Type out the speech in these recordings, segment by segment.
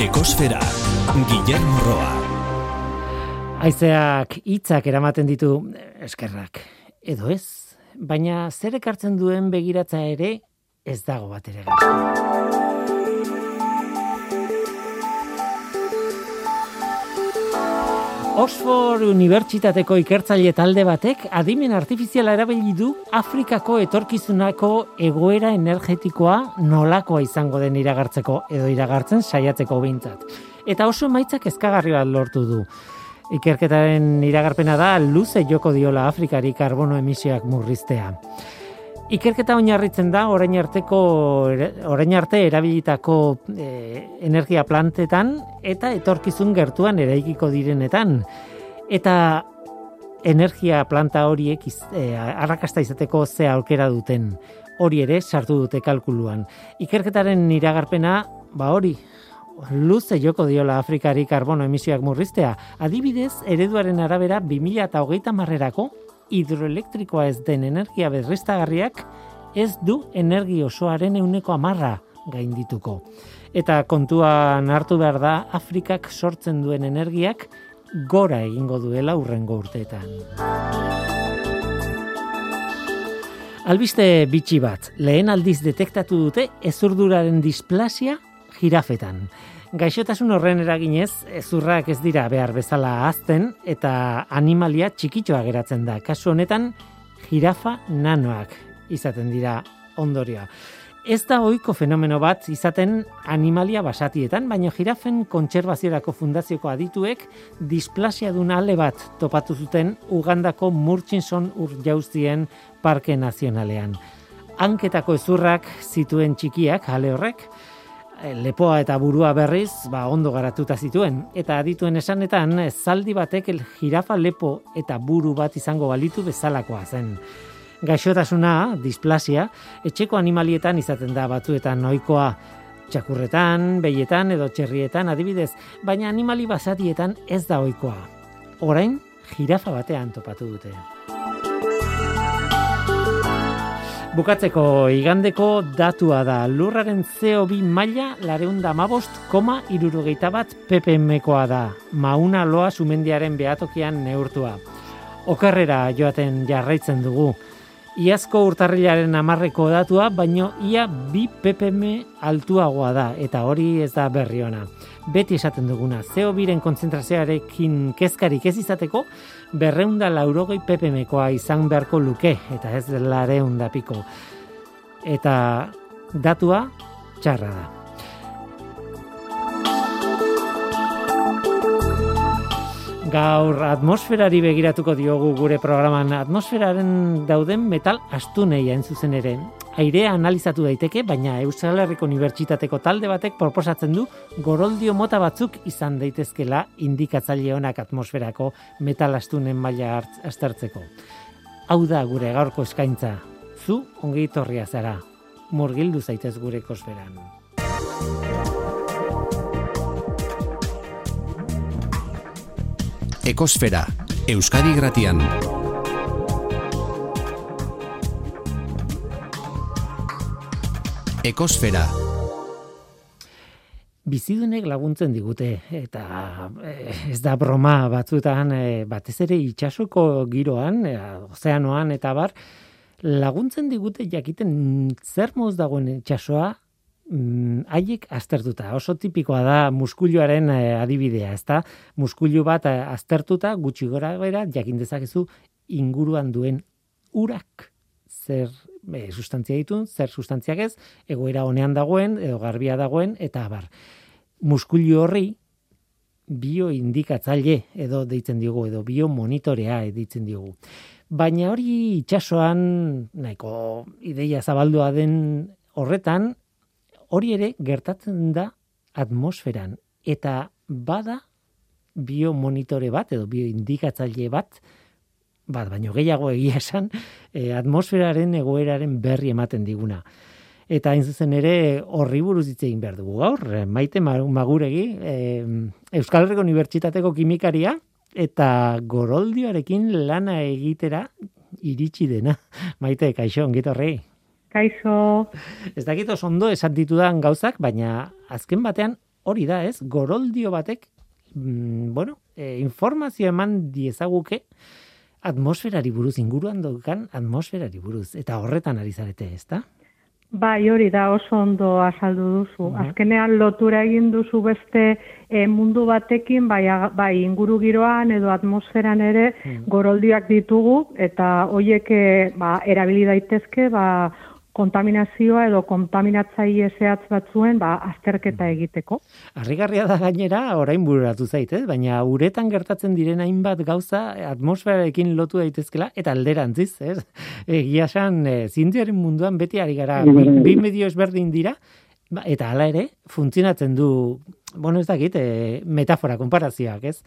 Ekosfera, Guillermo Roa. Aizeak hitzak eramaten ditu eskerrak, edo ez, baina zer ekartzen duen begiratza ere ez dago bat ere Oxford Unibertsitateko ikertzaile talde batek adimen artifiziala erabili du Afrikako etorkizunako egoera energetikoa nolakoa izango den iragartzeko edo iragartzen saiatzeko behintzat. Eta oso emaitzak ezkagarri bat lortu du. Ikerketaren iragarpena da luze joko diola Afrikari karbono emisioak murriztea. Ikerketa oinarritzen da orain arteko orain arte erabilitako e, energia plantetan eta etorkizun gertuan eraikiko direnetan eta energia planta horiek e, arrakasta izateko ze aukera duten hori ere sartu dute kalkuluan. Ikerketaren iragarpena ba hori luze joko diola Afrikari karbono emisioak murriztea. Adibidez, ereduaren arabera 2030 marrerako hidroelektrikoa ez den energia berriztagarriak ez du energi osoaren euneko amarra gaindituko. Eta kontuan hartu behar da Afrikak sortzen duen energiak gora egingo duela urrengo urteetan. Albiste bitxi bat, lehen aldiz detektatu dute ezurduraren displasia jirafetan. Gaixotasun horren eraginez, ezurrak ez dira behar bezala azten eta animalia txikitxoa geratzen da. Kasu honetan, jirafa nanoak izaten dira ondorioa. Ez da ohiko fenomeno bat izaten animalia basatietan, baina jirafen kontserbaziorako fundazioko adituek displasia duna ale bat topatu zuten Ugandako Murchison ur jauzien parke nazionalean. Hanketako ezurrak zituen txikiak ale horrek, lepoa eta burua berriz ba, ondo garatuta zituen. Eta adituen esanetan, zaldi batek el jirafa lepo eta buru bat izango balitu bezalakoa zen. Gaixotasuna, displasia, etxeko animalietan izaten da batzuetan noikoa txakurretan, behietan edo txerrietan adibidez, baina animali basatietan ez da ohikoa. Orain, jirafa batean topatu dute. Bukatzeko igandeko datua da lurraren CO2 maila lareunda mabost koma irurogeita bat ppmkoa da. Mauna loa sumendiaren behatokian neurtua. Okerrera joaten jarraitzen dugu. Iazko urtarrilaren amarreko datua, baino ia bi ppm altuagoa da, eta hori ez da berri ona. Beti esaten duguna, CO2ren konzentrazioarekin kezkarik ez izateko, berreunda laurogei PPMkoa izan beharko luke, eta ez lareunda piko. Eta datua txarra da. Gaur atmosferari begiratuko diogu gure programan atmosferaren dauden metal astunei hain zuzen ere. Airea analizatu daiteke, baina Euskal Herriko Unibertsitateko talde batek proposatzen du goroldio mota batzuk izan daitezkela indikatzaile honak atmosferako metal astunen maila aztertzeko. Hau da gure gaurko eskaintza. Zu ongi torria zara. Murgildu zaitez gure kosferan. Ekosfera, Euskadi Gratian. Ekosfera. Bizidunek laguntzen digute eta eh, ez da broma batzuetan eh, batez ere itsasoko giroan, eh, ozeanoan eta bar laguntzen digute jakiten zer moz dagoen itsasoa mm, haiek aztertuta. Oso tipikoa da muskulioaren eh, adibidea, ezta? Muskulu bat aztertuta gutxi gora bera jakin dezakezu inguruan duen urak zer e, sustantzia ditu, zer sustantziak ez, egoera honean dagoen edo garbia dagoen eta abar. Muskulu horri bioindikatzaile edo deitzen diogu edo biomonitorea deitzen diogu. Baina hori itsasoan nahiko ideia zabaldua den horretan hori ere gertatzen da atmosferan eta bada biomonitore bat edo bioindikatzaile bat bat baino gehiago egia esan e, atmosferaren egoeraren berri ematen diguna. Eta hain zuzen ere horri buruz hitz egin behar dugu gaur, eh, maite maguregi, e, Euskal Herriko Unibertsitateko kimikaria, eta goroldioarekin lana egitera iritsi dena. Maite, kaixo, ongitorri. Kaixo. Ez dakit oso ondo esan ditudan gauzak, baina azken batean hori da, ez? Goroldio batek, mm, bueno, e, informazio eman diezaguke, atmosferari buruz, inguruan dukan atmosferari buruz, eta horretan ari zarete, ez da? Bai, hori da oso ondo azaldu duzu. Uh Azkenean lotura egin duzu beste e, mundu batekin, bai, bai inguru giroan edo atmosferan ere uh goroldiak ditugu, eta hoiek eh, ba, erabili daitezke ba, kontaminazioa edo kontaminatzaile zehatz batzuen ba azterketa egiteko. Harrigarria da gainera orain bururatu zait, eh? baina uretan gertatzen diren hainbat gauza atmosferarekin lotu daitezkela eta alderantziz, ez? Egia san e, munduan beti ari gara bi, bi medio ezberdin dira ba, eta hala ere funtzionatzen du bueno, ez dakit, e, metafora, konparazioak, ez?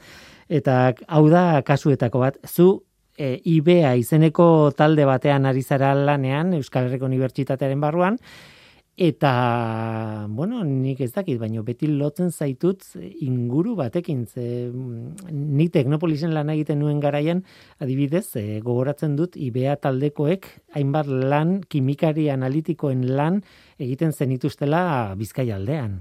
Eta hau da kasuetako bat, zu e, IBEA izeneko talde batean ari zara lanean Euskal Herriko Unibertsitatearen barruan eta bueno, nik ez dakit, baino beti lotzen zaitut inguru batekin ze mm, ni Teknopolisen lan egiten nuen garaian adibidez e, gogoratzen dut IBEA taldekoek hainbat lan kimikari analitikoen lan egiten zenituztela Bizkaialdean.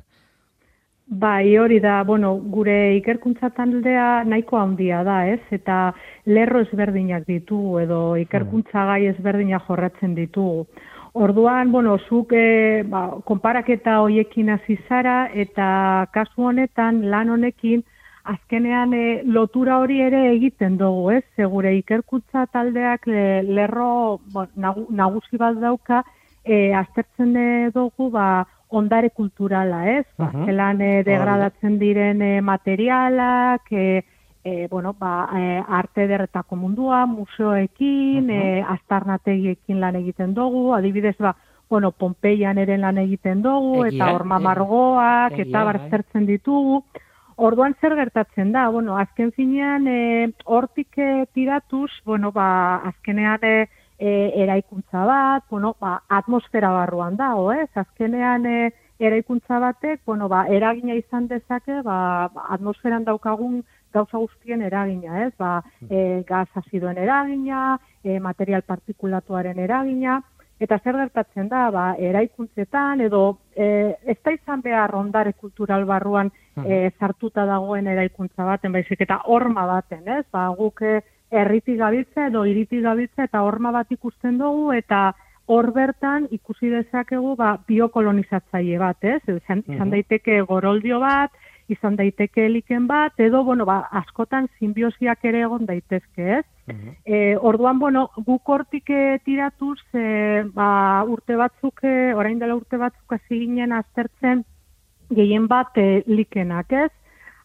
Bai, hori da, bueno, gure ikerkuntza taldea nahiko handia da, ez? Eta lerro ezberdinak ditugu edo ikerkuntza gai ezberdinak jorratzen ditugu. Orduan, bueno, zuk e, ba, konparaketa hoiekin hasi zara eta kasu honetan lan honekin azkenean e, lotura hori ere egiten dugu, ez? Segure ikerkuntza taldeak lerro nagusi bat dauka e, aztertzen dugu, ba, ondare kulturala, ez? Uh -huh. Zelan e, degradatzen diren e, materialak, e, e, bueno, ba, e, arte derretako mundua, museoekin, uh -huh. e, astarnategiekin lan egiten dugu, adibidez, ba, bueno, Pompeian eren lan egiten dugu, eta orma margoak, eta barzertzen ditugu. Orduan zer gertatzen da, bueno, azken finean, e, hortik e, tiratuz, bueno, ba, azkenean, e, e, eraikuntza bat, bueno, ba, atmosfera barruan dago, ez? Azkenean e, eraikuntza batek, bueno, ba, eragina izan dezake, ba, atmosferan daukagun gauza guztien eragina, ez? Ba, e, gaz azidoen eragina, e, material partikulatuaren eragina, eta zer gertatzen da, ba, eraikuntzetan, edo e, ez da izan behar ondare kultural barruan e, sartuta dagoen eraikuntza baten, baizik eta horma baten, ez? Ba, guk erriti gabiltza edo iriti gabiltza eta horma bat ikusten dugu eta hor bertan ikusi dezakegu ba, biokolonizatzaile bat, ez? Izan, izan daiteke goroldio bat, izan daiteke eliken bat, edo, bueno, ba, askotan simbiosiak ere egon daitezke, ez? E, orduan, bueno, guk hortik eh, tiratuz, e, ba, urte batzuk, eh, orain dela urte batzuk hasi ginen aztertzen gehien bat e, likenak, ez?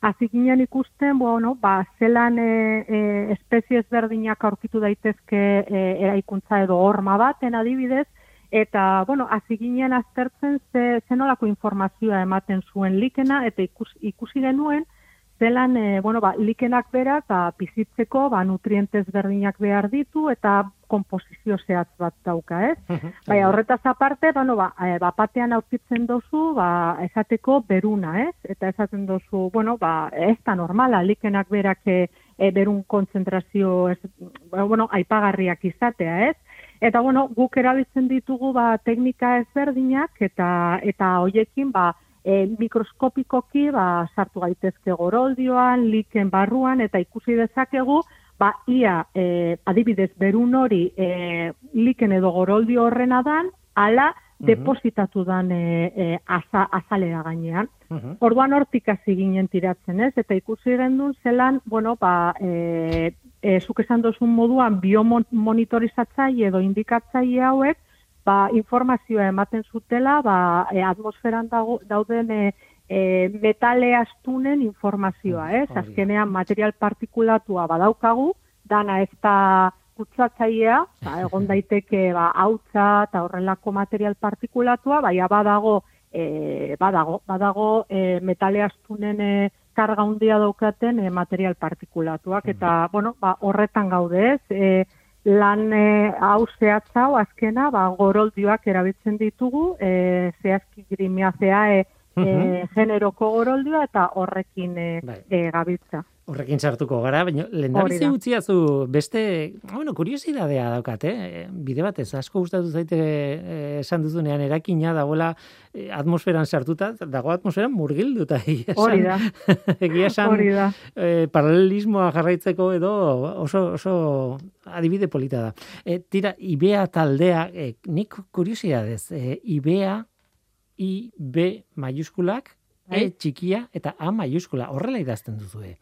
Hasi ginen ikusten, bueno, ba, zelan e, e, espezie ezberdinak aurkitu daitezke e, eraikuntza edo horma baten adibidez, eta, bueno, hasi ginen aztertzen ze, zenolako informazioa ematen zuen likena, eta ikusi, ikusi genuen, zelan, e, bueno, ba, likenak berak, ba, pizitzeko, ba, nutrientez berdinak behar ditu, eta komposizio zehatz bat dauka, ez? Baina horretaz aparte, bueno, ba, e, ba, batean aurkitzen dozu, ba, esateko beruna, ez? Eta esaten dozu, bueno, ba, ez da normala, likenak berak e, e berun konzentrazio, ez, bueno, aipagarriak izatea, ez? Eta, bueno, guk erabiltzen ditugu, ba, teknika ezberdinak, eta, eta hoiekin, ba, e, mikroskopikoki ba, sartu gaitezke goroldioan, liken barruan, eta ikusi dezakegu, ba, ia e, adibidez berun hori e, liken edo goroldio horrena dan, ala depositatu dan e, e, aza, azalera gainean. Orduan hortik hasi ginen tiratzen ez, eta ikusi gendun zelan, bueno, ba, e, e, zuk esan dozun moduan biomonitorizatzaile edo indikatzaile hauek, ba, informazioa ematen zutela ba, e, atmosferan dago, dauden e, e, metale astunen informazioa, mm, ez? Azkenean material partikulatua badaukagu, dana ez da kutsatzailea, ba, egon daiteke ba, hautza eta horrelako material partikulatua, baina badago, e, badago, badago e, metale astunen e, karga handia daukaten e, material partikulatuak, eta, mm. bueno, ba, horretan gaude ez, e, lan e, hau zehatzau azkena ba, goroldioak erabiltzen ditugu, e, zehazki grimia zea e, e, generoko goroldioa eta horrekin e, Bai. e, gabiltza. Horrekin sartuko gara, baina lehen da. utziazu beste, bueno, kuriosidadea daukat, eh? Bide batez, asko gustatu zaite esan duzunean erakina dagoela atmosferan sartuta, dago atmosferan murgilduta. egia. Hori da, Egia esan, hori da. eh, paralelismoa jarraitzeko edo oso, oso adibide polita da. E, tira, IBEA taldea, e, nik kuriosidadez, e, IBEA, I, B mayuskulak, E Bai. txikia eta A mayuskula, horrela idazten duzue.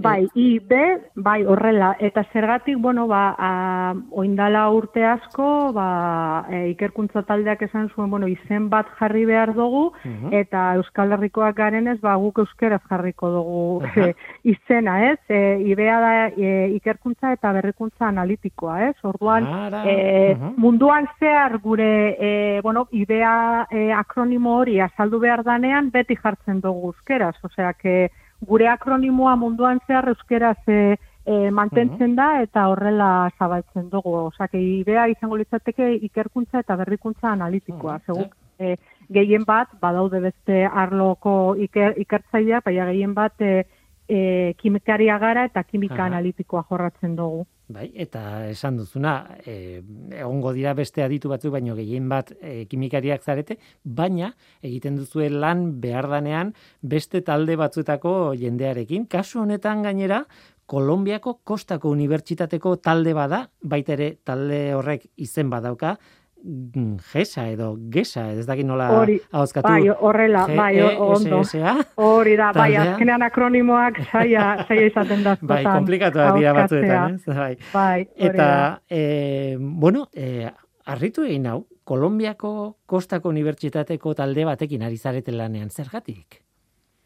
Bai, I, B, bai, horrela. Eta zergatik, bueno, ba, a, oindala urte asko, ba, e, ikerkuntza taldeak esan zuen, bueno, izen bat jarri behar dugu, Mhm. eta Euskal Herrikoak garenez, ba, guk euskeraz jarriko dugu Aha. e, izena, ez? E, ibea da e, ikerkuntza eta berrikuntza analitikoa, ez? Orduan, Ara, e, mhm. munduan zehar gure, e, bueno, ibea e, akronimo hori azaldu behar danean, beti jartzen dugu euskeraz, osea, que gure akronimoa munduan zehar euskeraz e, e, mantentzen da eta horrela zabaltzen dugu. Osea, que ibea izango litzateke ikerkuntza eta berrikuntza analitikoa. Mhm, Segun, e, gehien bat, badaude beste arloko iker, ikertzaileak, baina gehien bat e, e, kimikaria gara eta kimika Aha. analitikoa jorratzen dugu. Bai, eta esan duzuna, e, egongo dira beste aditu batzuk, baino gehien bat e, kimikariak zarete, baina egiten duzue lan behar danean beste talde batzuetako jendearekin. Kasu honetan gainera, Kolombiako Kostako Unibertsitateko talde bada, baita ere talde horrek izen badauka, GESA edo GESA, ez dakit nola Hori, ahozkatu. bai, horrela, bai, E ondo. GESSA? Hori da, bai, azkenean akronimoak saia, saia izaten da Bai, komplikatuak dira batzuetan, ez? Bai. Bai, Eta, e, bueno, e, harritu egin hau, Kolombiako Kostako Unibertsitateko talde batekin ari zarete lanean, zergatik?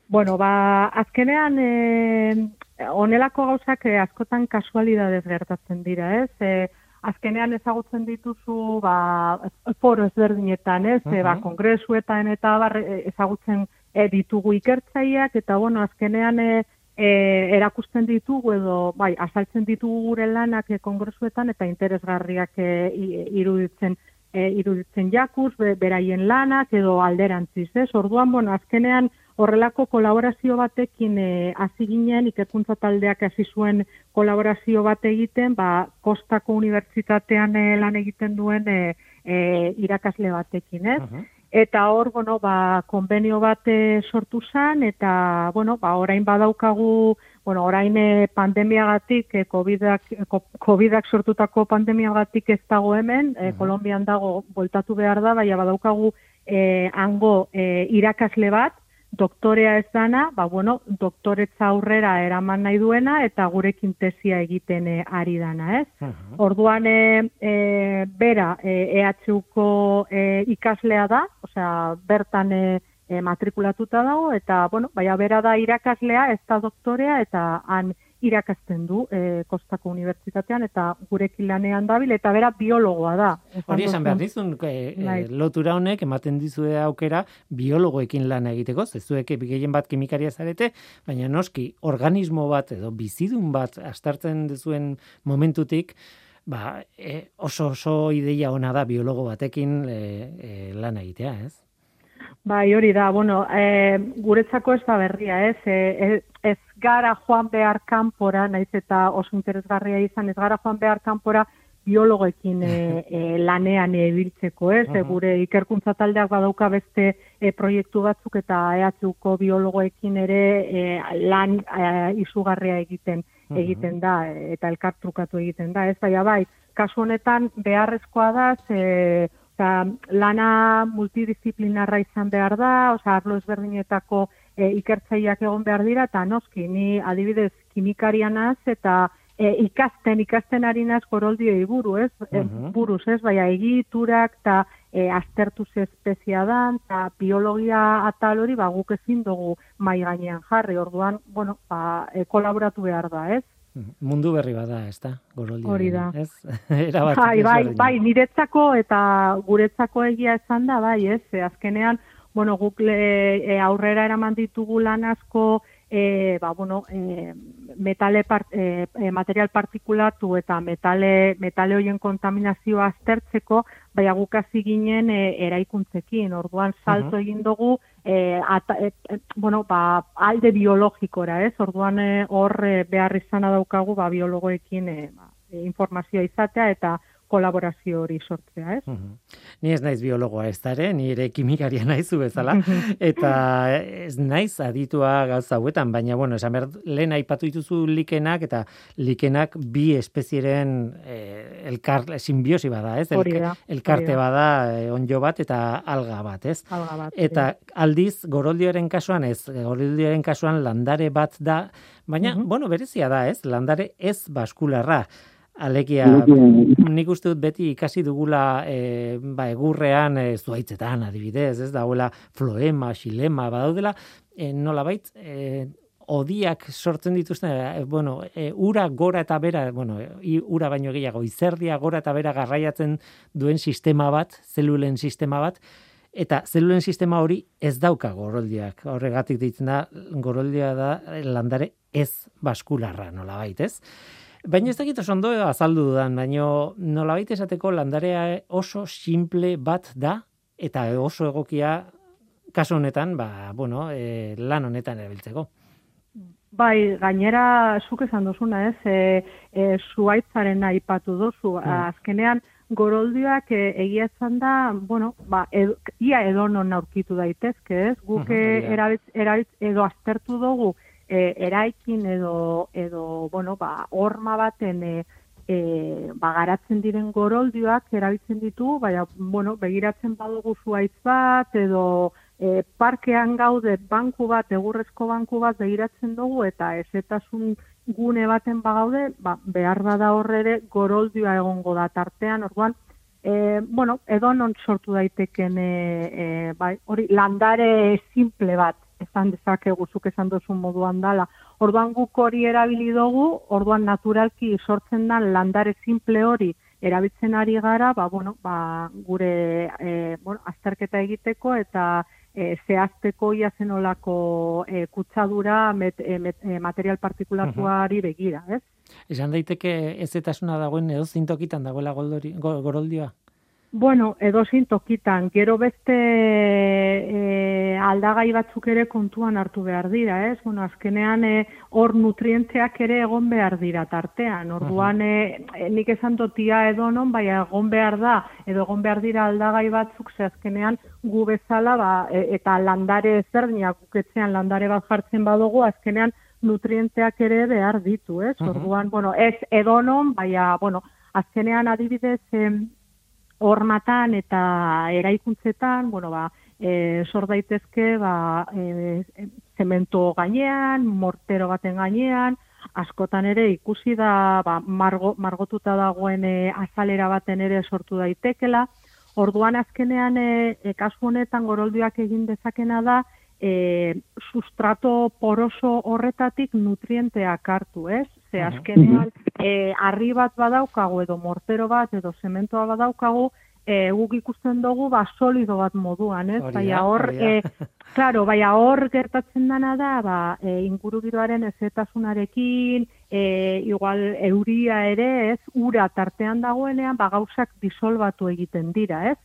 Bueno, ba, azkenean, e, onelako gauzak e, askotan kasualidadez gertatzen dira, ez? E, azkenean ezagutzen dituzu, ba, foro ezberdinetan, ez? E, ba, Mhm. kongresuetan eta bar, e, ezagutzen e, ditugu ikertzaileak, eta, bueno, azkenean e, e, erakusten ditugu edo, bai, azaltzen ditugu gure lanak e, kongresuetan eta interesgarriak e, i- iruditzen e, iruditzen jakuz, be, beraien lanak edo alderantziz, ez? Orduan, bueno, azkenean horrelako kolaborazio batekin e, hasi ginen, ikerkuntza taldeak hasi zuen kolaborazio bat egiten, ba, Kostako Unibertsitatean e, lan egiten duen e, e, irakasle batekin, ez? Aha. Eta hor, bueno, ba, konbenio bat eh, sortu zen, eta, bueno, ba, orain badaukagu, bueno, orain eh, pandemiagatik, eh, COVIDak, eh, ko- COVIDak sortutako pandemiagatik ez dago hemen, eh, Mhm. Kolonbian dago, voltatu behar da, baina badaukagu eh, hango eh, irakasle bat, doktorea ez dana, ba, bueno, doktoretza aurrera eraman nahi duena, eta gurekin tesia egiten eh, ari dana, ez? Aha. Orduan e, e, bera e, EHUko e, ikaslea da, osea bertan e, e, matrikulatuta dago eta bueno, baina bera da irakaslea, ez da doktorea eta han irakasten du e, Kostako Unibertsitatean eta gurekin lanean dabil eta bera biologoa da. Hori esan behar dizun, e, e, lotura honek ematen dizue aukera biologoekin lana egiteko, zezuek gehien bat kimikaria zarete, baina noski organismo bat edo bizidun bat astartzen duzuen momentutik, ba, e, oso oso ideia ona da biologo batekin e, lan egitea, ez? Bai, hori da, bueno, e, guretzako ez da berria, ez? E, ez, ez gara joan behar kanpora, naiz eta oso interesgarria izan, ez gara joan behar kanpora biologoekin e, e, lanean ibiltzeko, ez? E, gure ikerkuntza taldeak badauka beste e, proiektu batzuk eta EHUko biologoekin ere e, lan e, izugarria egiten egiten da e, eta elkartrukatu egiten da, ez? Baina bai, kasu honetan beharrezkoa da, ze Osa, lana multidisciplinarra izan behar da, osa, arlo ezberdinetako e, ikertzaileak egon behar dira, eta noski, ni adibidez kimikarianaz eta e, ikasten, ikasten ari naz goroldioi buru, ez? E, Mhm. buruz, ez? Baina egiturak eta e, aztertu ze espezia dan, eta biologia atal hori, ba, guk ezin dugu mai gainean jarri, orduan, bueno, ba, e, kolaboratu behar da, ez? Mundu berri bada, ez da? Goroldi Hori da. Ez? Era bat Bai, bai, bai, niretzako eta guretzako egia esan da, bai, ez, azkenean bueno, guk e, aurrera eraman ditugu lan asko, e, ba, bueno, e, metale part, e, e, material partikulatu eta metale, metale hoien kontaminazioa aztertzeko, bai guk hasi ginen e, eraikuntzekin, orduan salto egin dugu, e, ata, e, e, bueno, ba, alde biologikora, ez? Orduan hor e, behar izana daukagu ba, biologoekin e, ba, informazioa izatea eta kolaborazio hori sortzea, ez? Ni ez naiz biologoa ez da ere, ni ere kimikaria naizu bezala, eta ez naiz aditua gauza hauetan, baina, bueno, esan behar, lehen aipatu dituzu likenak, eta likenak bi espezieren eh, elkar, simbiosi bada, ez? Hori da. Elkarte bada, eh, onjo bat, eta alga bat, ez? Alga bat. Eta aldiz, goroldioaren kasuan, ez, goroldioaren kasuan landare bat da, baina, bueno, berezia da, ez? Landare ez baskularra. Alegia, nik uste dut beti ikasi dugula e, ba, egurrean e, zuaitzetan adibidez, ez dagoela floema, xilema, badaudela, e, nola bait, e, odiak sortzen dituzten, e, bueno, e, ura gora eta bera, bueno, i, ura baino gehiago, izerdia gora eta bera garraiatzen duen sistema bat, zelulen sistema bat, eta zelulen sistema hori ez dauka goroldiak, horregatik ditzen da, goroldia da landare ez baskularra, nola bait, ez? Baina ez dakit ondo azaldu dudan, baina nola baita esateko landarea oso simple bat da, eta oso egokia kasu honetan, ba, bueno, e, lan honetan erabiltzeko. Bai, gainera, zuk esan duzuna, ez, e, e, zuaitzaren aipatu duzu, hmm. azkenean, goroldioak e, egia esan da, bueno, ba, ia edo non aurkitu daitezke, ez, guk uh edo aztertu dugu, e, eraikin edo edo bueno ba horma baten e, e, ba, garatzen diren goroldioak erabiltzen ditu baina bueno begiratzen badugu zuaitz bat edo e, parkean gaude banku bat egurrezko banku bat begiratzen dugu eta ezetasun gune baten bagaude ba behar bada horre ere goroldioa egongo da tartean. Orduan E, bueno, edo non sortu daiteken e, e, bai, hori landare simple bat esan dezakegu zuk esan duzun moduan dala. Orduan guk hori erabili dugu, orduan naturalki sortzen da landare simple hori erabiltzen ari gara, ba, bueno, ba, gure e, bueno, azterketa egiteko eta e, zehazteko ia zenolako e, kutsadura met, e, e material partikulatuari begira, ez? Esan daiteke ez dagoen edo zintokitan dagoela goroldioa? Bueno, edo tokitan, gero beste e, aldagai batzuk ere kontuan hartu behar dira, ez? Bueno, azkenean e, hor nutrienteak ere egon behar dira tartean. Orduan, e, nik esan dotia edo non, bai egon behar da, edo egon behar dira aldagai batzuk, ze azkenean gu bezala, ba, e, eta landare ezberdinak, guketzean landare bat jartzen badugu, azkenean nutrienteak ere behar ditu, ez? Orduan, bueno, ez edo non, bai, bueno, azkenean adibidez, hormatan eta eraikuntzetan, bueno, ba, e, sor daitezke ba, e, zemento gainean, mortero baten gainean, askotan ere ikusi da ba, margo, margotuta dagoen e, azalera baten ere sortu daitekela. Orduan azkenean e, e, kasu honetan goroldioak egin dezakena da e, sustrato poroso horretatik nutrienteak hartu, ez? Ze azkenean e, arri bat badaukagu edo mortero bat edo zementoa badaukagu, e, guk ikusten dugu ba solido bat moduan, ez? Baina hor, e, claro, baina hor gertatzen dana da, ba, e, ingurugiroaren ezetasunarekin, e, igual euria ere, ez? Ura tartean dagoenean, ba gauzak disolbatu egiten dira, ez?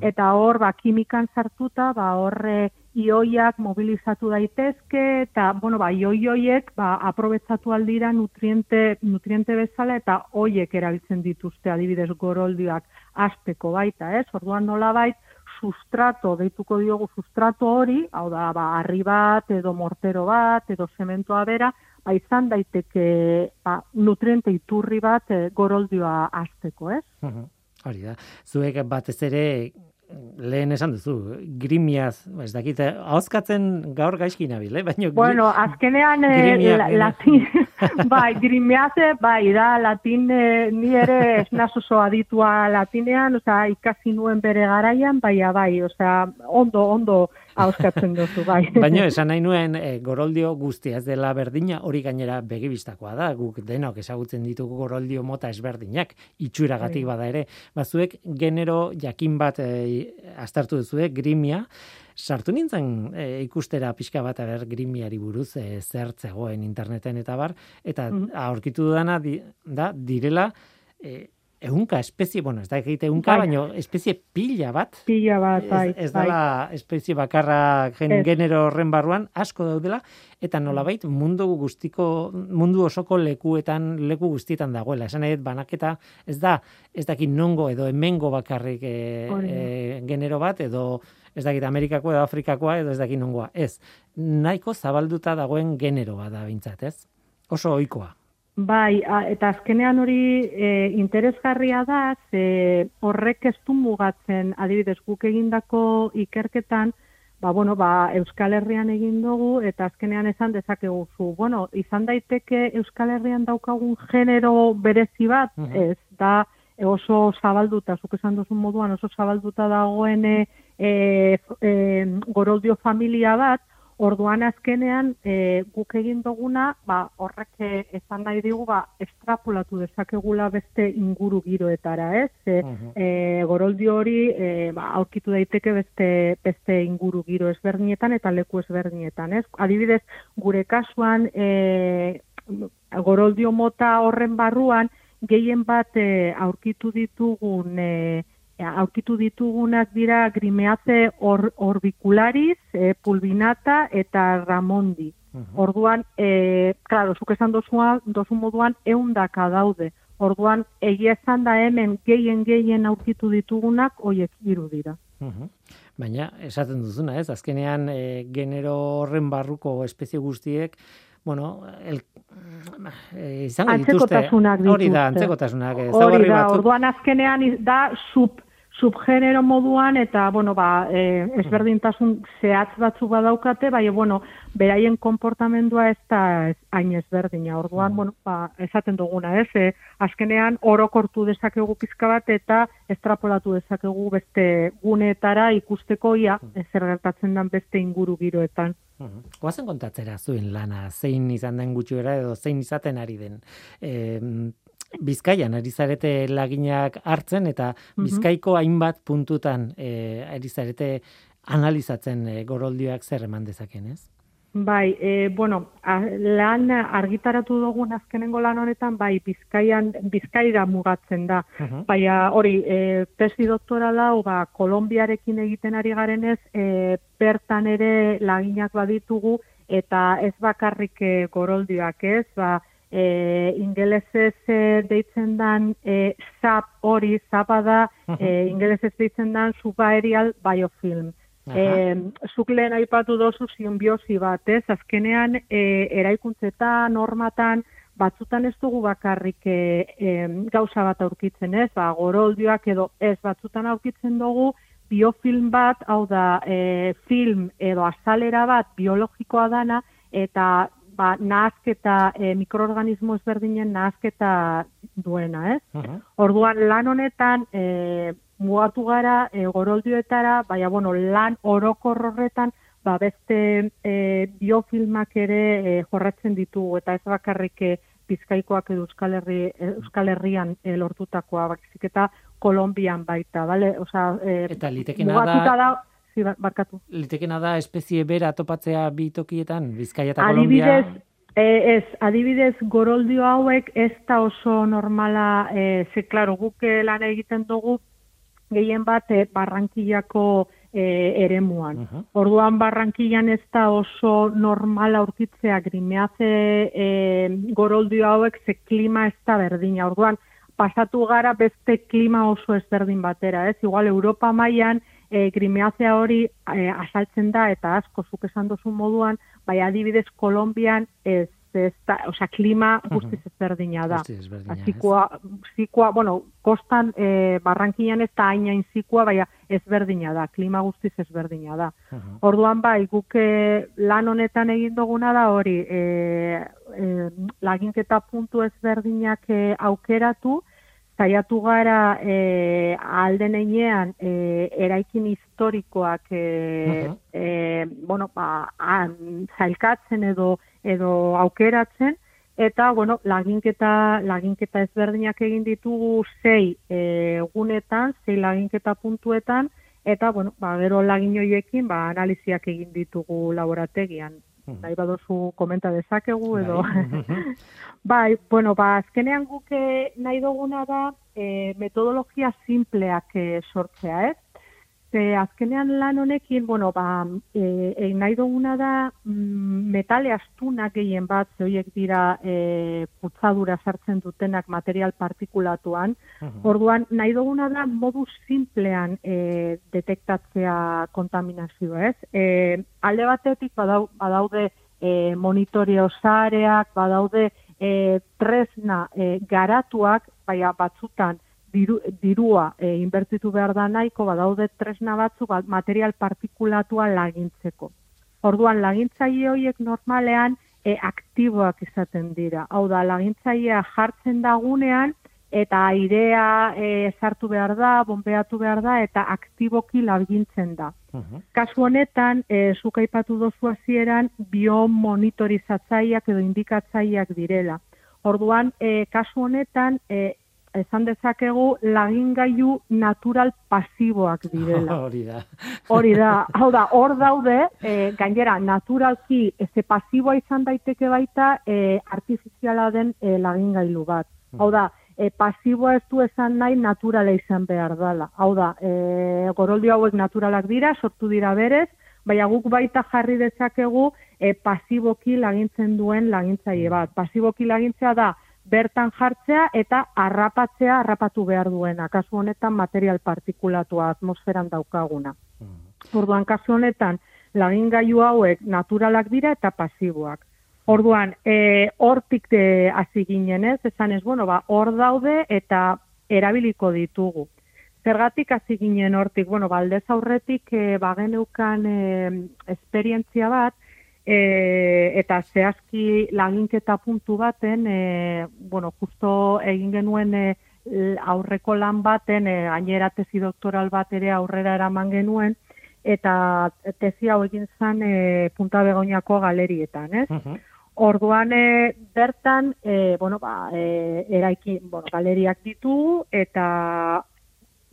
Eta hor, ba, kimikan sartuta, ba, horre ioiak mobilizatu daitezke, eta, bueno, ba, ioioiek, ba, aprobetzatu aldira nutriente, nutriente bezala, eta hoiek erabiltzen dituzte, adibidez, goroldioak azteko baita, ez? Orduan nola bait, sustrato, deituko diogu sustrato hori, hau da, ba, arri bat, edo mortero bat, edo zementoa bera, ba, izan daiteke ba, nutriente iturri bat e, goroldioa azteko, ez? Hori da. Zuek batez ere lehen esan duzu, grimiaz, ez dakit, hauskatzen gaur gaizki nabil, eh? Baina, bueno, azkenean eh, latin, bai, grimiaz, bai, da, latin, eh, ni ere esnazoso aditua latinean, oza, ikasi nuen bere garaian, bai, bai, oza, ondo, ondo hauskatzen duzu, bai. Baina esan nahi nuen e, goroldio guztia ez dela berdina, hori gainera begibistakoa da, guk denok ezagutzen ditugu goroldio mota ezberdinak, itxuragatik Bai. bada ere. Bazuek genero jakin bat e, astartu duzuek, grimia, sartu nintzen e, ikustera pixka bat aber grimiari buruz e, zer zegoen interneten eta bar, eta Mhm. aurkitu dudana di, da, direla, e, ehunka espezie, bueno, ez da egite ehunka, Bai. baino espezie pila bat, Pila bat, bai. ez, ez bai. espezie bakarra gen, Ez. genero horren barruan asko daudela eta nolabait mundu guztiko mundu osoko lekuetan leku guztietan dagoela. Esan dut, banaketa ez da ez dakit nongo edo hemengo bakarrik e, e, genero bat edo ez dakit Amerikako edo Afrikakoa edo ez dakit nongoa. Ez. Nahiko zabalduta dagoen generoa da bintzat, ez? Oso ohikoa. Bai, a, eta azkenean hori e, interesgarria da, ze horrek ez du mugatzen, adibidez, guk egindako ikerketan, ba, bueno, ba, Euskal Herrian egin dugu, eta azkenean esan dezakegu zu. Bueno, izan daiteke Euskal Herrian daukagun genero berezi bat, Mhm. ez, da oso zabalduta, zuk esan duzun moduan, oso zabalduta dagoen e, e, goroldio familia bat, Orduan azkenean e, guk egin duguna, ba, horrek esan nahi digu, ba, estrapolatu dezakegula beste inguru giroetara, ez? E, e, goroldio hori e, ba, aurkitu daiteke beste, beste inguru giro ezberdinetan eta leku ezberdinetan, ez? Adibidez, gure kasuan e, goroldio mota horren barruan gehien bat e, aurkitu ditugun e, aurkitu ditugunak dira grimeaze or, orbicularis, e, pulvinata eta ramondi. Mhm. Orduan, e, claro, zuk esan dozua, dozu moduan eundaka daude. Orduan, egia esan da hemen gehien gehien aurkitu ditugunak hoiek hiru dira. Baina, esaten duzuna, ez? Azkenean, e, genero horren barruko espezie guztiek, bueno, el, e, izango dituzte. Hori da, antzekotasunak. Hori da, batzuk. orduan azkenean da sub subgenero moduan eta bueno ba e, ezberdintasun zehatz batzuk badaukate bai bueno beraien konportamendua ez da hain ezberdina. Orduan bueno ba esaten duguna ez? E, azkenean orokortu dezakegu pizka bat eta estrapolatu dezakegu beste guneetara ikusteko ia zer gertatzen den beste inguru giroetan. Mhm. Goazen kontatzera zuen lana, zein izan den gutxuera edo zein izaten ari den. E, Bizkaian ari zarete laginak hartzen eta. Bizkaiko hainbat puntutan e, ari zarete analizatzen e, goroldioak zer eman dezaken, ez? Bai, e, bueno, a, lan argitaratu dugun azkenengo lan honetan, bai, Bizkaian, Bizkaira mugatzen da. Mhm. Baina hori, e, tesi doktorala, hau, ba, Kolombiarekin egiten ari garenez, e, bertan ere laginak baditugu, eta ez bakarrik e, goroldioak ez, ba, e, ingelesez e, deitzen dan e, SAP hori, SAPa da, e, ingelesez deitzen dan subaerial biofilm. Aha. E, zuk lehen aipatu dozu simbiosi bat, ez? Azkenean, e, eraikuntzetan, normatan, batzutan ez dugu bakarrik e, e, gauza bat aurkitzen, ez? Ba, goroldioak edo ez batzutan aurkitzen dugu biofilm bat, hau da, e, film edo azalera bat biologikoa dana, eta ba, nahazketa, e, mikroorganismo ezberdinen nahazketa duena, ez? Mhm. Orduan lan honetan e, mugatu gara e, goroldioetara, baina bueno, lan orokor horretan ba beste e, biofilmak ere e, jorratzen ditugu eta ez bakarrik e, Bizkaikoak edo Euskal, Herri, Euskal Herrian e, lortutakoa, baizik eta Kolombian baita, bale? Osea, e, Eta da- da, zi, bar- barkatu. Litekena da espezie bera topatzea bi tokietan, Bizkaia eta Kolombia. Adibidez, e, ez, adibidez goroldio hauek ez da oso normala, e, ze, klaro, guk eh, lan egiten dugu gehien bat e, barrankillako e, eremuan. Mhm. Orduan barrankillan ez da oso normala aurkitzea grimeaze e, goroldio hauek ze klima ez da berdina. Orduan pasatu gara beste klima oso ezberdin batera, ez? Igual Europa mailan e, grimeazea hori e, azaltzen da eta asko zuk esan duzu moduan, bai adibidez Kolombian ez ez da, osea, klima guztiz ezberdina da. Zikoa, zikoa, bueno, kostan e, barrankian ez da hainain zikoa, baina ezberdina da, klima guztiz ezberdina da. Mhm. Orduan bai, guk eh, lan honetan egin duguna da hori, e, e, laginketa puntu ezberdinak e, aukeratu, saiatu gara e, alden einean e, eraikin historikoak e, Mhm. e, bueno, ba, an, zailkatzen edo edo aukeratzen eta bueno, laginketa laginketa ezberdinak egin ditugu sei e, egunetan, sei laginketa puntuetan eta bueno, ba, gero lagin hoiekin ba analiziak egin ditugu laborategian. Mhm. Nahi badozu komenta dezakegu edo Bai. Mhm. Bai, bueno, ba, azkenean guk eh, nahi duguna da e, metodologia simpleak e, sortzea, ez? Ze azkenean lan honekin, bueno, ba, e, e, nahi duguna da mm, metale astunak gehien bat, ze horiek dira e, putzadura sartzen dutenak material partikulatuan. Mhm. Orduan, nahi duguna da modu simplean e, detektatzea kontaminazioa, ez? E, alde batetik badau, badaude e, monitorio zareak, badaude e, tresna e, garatuak, baina batzutan diru, dirua e, inbertitu behar da nahiko, badaude tresna batzuk ba- material partikulatua lagintzeko. Orduan, lagintzaile horiek normalean e, aktiboak izaten dira. Hau da, lagintzailea jartzen dagunean, eta airea e, sartu behar da, bombeatu behar da, eta aktiboki lagintzen da. Mhm. Kasu honetan, e, zuk aipatu dozu hasieran biomonitorizatzaileak edo indikatzaileak direla. Orduan, e, kasu honetan, e, esan dezakegu lagingailu natural pasiboak direla. Hori da. Hori da, hau da, hor daude, e, gainera, naturalki, ez pasiboa izan daiteke baita, e, artifiziala den e, lagingailu bat. Hau da, e, pasiboa ez du esan nahi naturala izan behar dela. Hau da, e, goroldi hauek naturalak dira, sortu dira berez, baina guk baita jarri dezakegu e, pasiboki lagintzen duen lagintzaile bat. Pasiboki lagintzea da, bertan jartzea eta harrapatzea harrapatu behar duena. Kasu honetan material partikulatua atmosferan daukaguna. Mhm. Orduan, kasu honetan, lagingailu hauek naturalak dira eta pasiboak. Orduan, e, hortik de hasi ginen ez, esan ez, bueno, ba, hor daude eta erabiliko ditugu. Zergatik hasi ginen hortik, bueno, baldez aurretik e, bageneukan e, esperientzia bat, e, eta zehazki laginketa puntu baten, e, bueno, justo egin genuen e, aurreko lan baten, e, gainera tesi doktoral bat ere aurrera eraman genuen, eta tesi hau egin zen e, Punta Begoñako galerietan, ez? Mhm. Orduan e, bertan, e, bueno, ba, e, eraiki, bueno, galeriak ditugu eta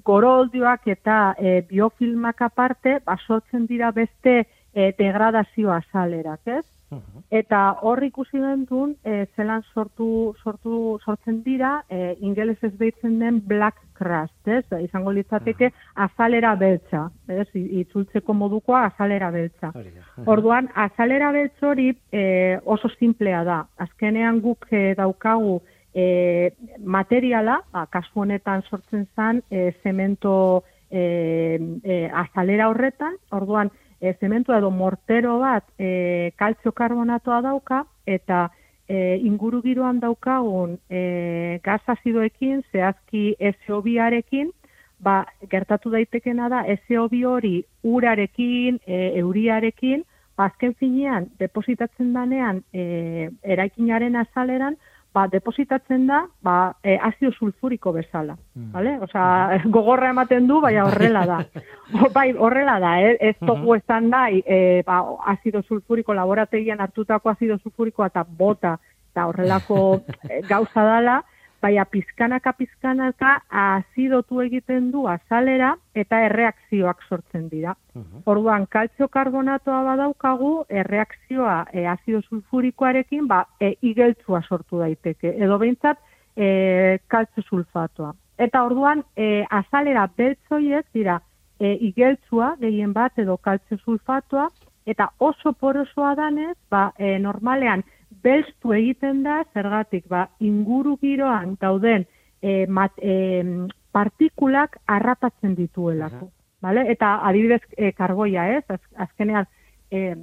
goroldioak eta e, biofilmak aparte, basotzen dira beste e, degradazio azalerak, ez? Mhm. Eta hor ikusi gendun, e, zelan sortu, sortu, sortzen dira, e, ingeles ez deitzen den black crust, ez? Izango litzateke azalera beltza, ez? Itzultzeko modukoa azalera beltza. Hori da. Orduan, azalera beltz hori e, oso simplea da. Azkenean guk e, daukagu e, materiala, ba, kasu honetan sortzen zen, e, zemento e, e, azalera horretan, orduan, e, zemento edo mortero bat e, kaltzio karbonatoa dauka, eta e, inguru giroan daukagun e, gaz azidoekin, zehazki SO2arekin, ba, gertatu daitekena da SO2 hori urarekin, e, euriarekin, ba, azken finean, depositatzen danean e, eraikinaren azaleran, ba, depositatzen da ba, e, azido sulfuriko bezala. Mm. Vale? Osea, gogorra ematen du, baina horrela da. O, bai, horrela da, eh? ez togu esan nahi, e, ba, azido sulfuriko laborategian hartutako azido sulfurikoa eta bota, eta horrelako eh, gauza dala, baina pizkanaka pizkanaka azidotu egiten du azalera eta erreakzioak sortzen dira. Mhm. Orduan, kaltzio karbonatoa badaukagu, erreakzioa e, azido sulfurikoarekin, ba, e, igeltzua sortu daiteke, edo behintzat e, kaltzio sulfatoa. Eta orduan, e, azalera beltzoiek dira e, igeltzua gehien bat edo kaltzio sulfatoa, eta oso porosoa danez, ba, e, normalean, belztu egiten da, zergatik, ba, inguru giroan dauden e, mat, e, partikulak harrapatzen dituelako. Vale? Eta adibidez e, karboia, ez? Az, azkenean e,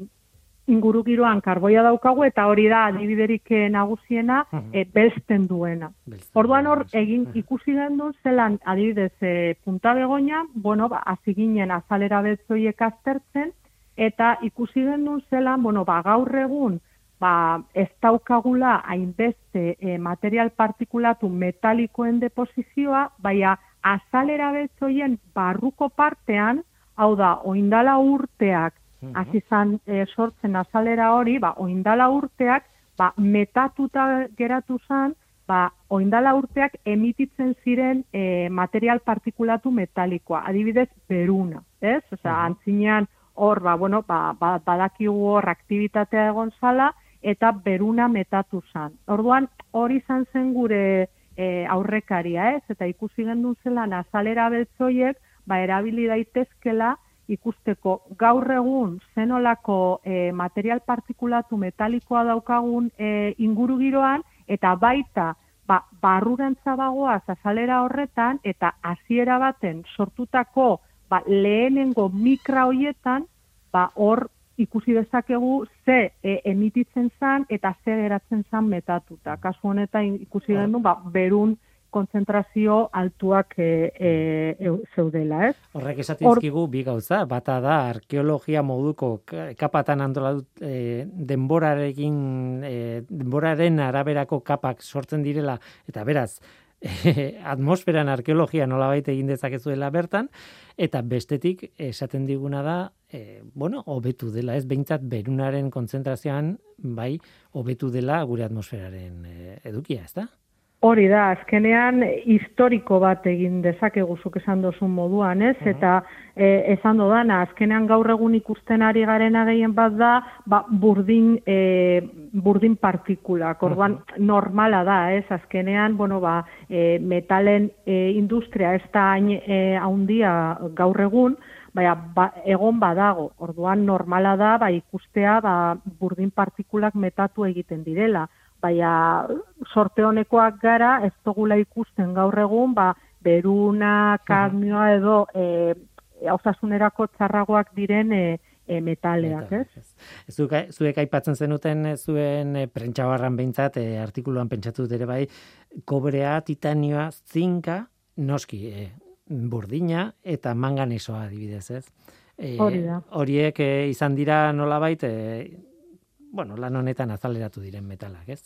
inguru giroan karboia daukagu eta hori da adibiderik eh, nagusiena e, belzten duena. Belzten Orduan hor egin ikusi gendu zelan adibidez e, punta begoña, bueno, ba, hasi ginen azalera beltzoiek aztertzen eta ikusi gendu zelan, bueno, ba, gaur egun ba, ez daukagula hainbeste e, material partikulatu metalikoen deposizioa, baina azalera betzoien barruko partean, hau da, oindala urteak, mhm. hasi zan e, sortzen azalera hori, ba, oindala urteak, ba, metatuta geratu zan, ba, oindala urteak emititzen ziren e, material partikulatu metalikoa, adibidez, beruna, ez? Osea, uh antzinean hor, ba, bueno, ba, ba, badakigu hor aktibitatea egon zala, eta beruna metatu zan. Orduan, hori izan zen gure e, aurrekaria, ez? Eta ikusi gendun zela nazalera beltzoiek, ba, erabili daitezkela ikusteko gaur egun zenolako e, material partikulatu metalikoa daukagun e, inguru giroan, eta baita ba, barrurantza bagoaz azalera horretan, eta hasiera baten sortutako ba, lehenengo mikra hoietan, ba, hor ikusi dezakegu ze e, emititzen zan eta ze geratzen zan metatuta. Kasu honetan ikusi gendu, ba, berun konzentrazio altuak e, e, e, zeudela, ez? Horrek esatizkigu bi gauza, bata da arkeologia moduko kapatan andoladut e, denborarekin e, denboraren araberako kapak sortzen direla eta beraz atmosferan arkeologia nolabait egin dezakezuela bertan eta bestetik esaten diguna da e, bueno, hobetu dela, ez behintzat berunaren kontzentrazioan bai hobetu dela gure atmosferaren e, edukia, ez da? Hori da, azkenean historiko bat egin dezakegu zuk esan dozun moduan, ez? Eta e, esan dodana, azkenean gaur egun ikusten ari garen gehien bat da, ba, burdin, e, burdin partikulak, orduan normala da, ez? Azkenean, bueno, ba, e, metalen e, industria ez da hain e, haundia gaur egun, baina ba, egon badago, orduan normala da, ba, ikustea, ba, burdin partikulak metatu egiten direla baina sorte honekoak gara ez dugula ikusten gaur egun ba beruna kadmioa edo eh osasunerako txarragoak diren e, e metaleak, ez? Zuek, zuek aipatzen zenuten zuen e, prentxabarran behintzat, e, artikuluan pentsatu ere bai, kobrea, titanioa, zinka, noski, e, burdina eta manganesoa adibidez, ez? E, horiek e, izan dira nolabait, e, bueno, lan honetan azaleratu diren metalak, ez?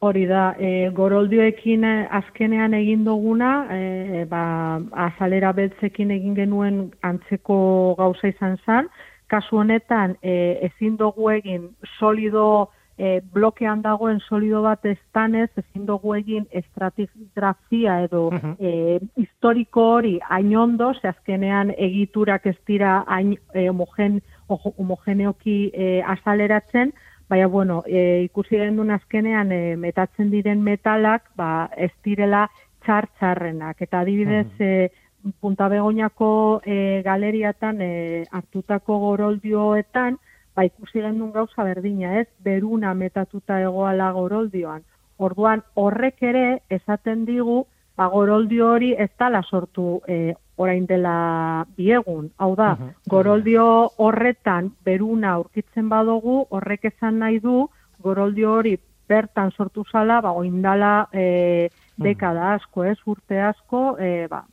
Hori da, e, goroldioekin eh, azkenean egin duguna, e, ba, azalera beltzekin egin genuen antzeko gauza izan zen, kasu honetan e, ezin dugu egin solido e, blokean dagoen solido bat estanez, ezin dugu egin estratigrafia edo e, historiko hori ainondo, ze azkenean egiturak ez dira hain e, homogen, homogeneoki e, azaleratzen, Baina, bueno, e, ikusi den azkenean e, metatzen diren metalak, ba, ez direla txar-txarrenak. Eta adibidez, e, punta begoinako e, galeriatan e, hartutako goroldioetan, ba, ikusi den gauza berdina, ez? Beruna metatuta egoala goroldioan. Orduan, horrek ere, esaten digu, ba, goroldio hori ez tala sortu e, orain dela biegun. Hau da, goroldio horretan beruna aurkitzen badugu, horrek esan nahi du, goroldio hori bertan sortu zala, ba, oindala e, dekada asko, ez, urte asko, e, ba,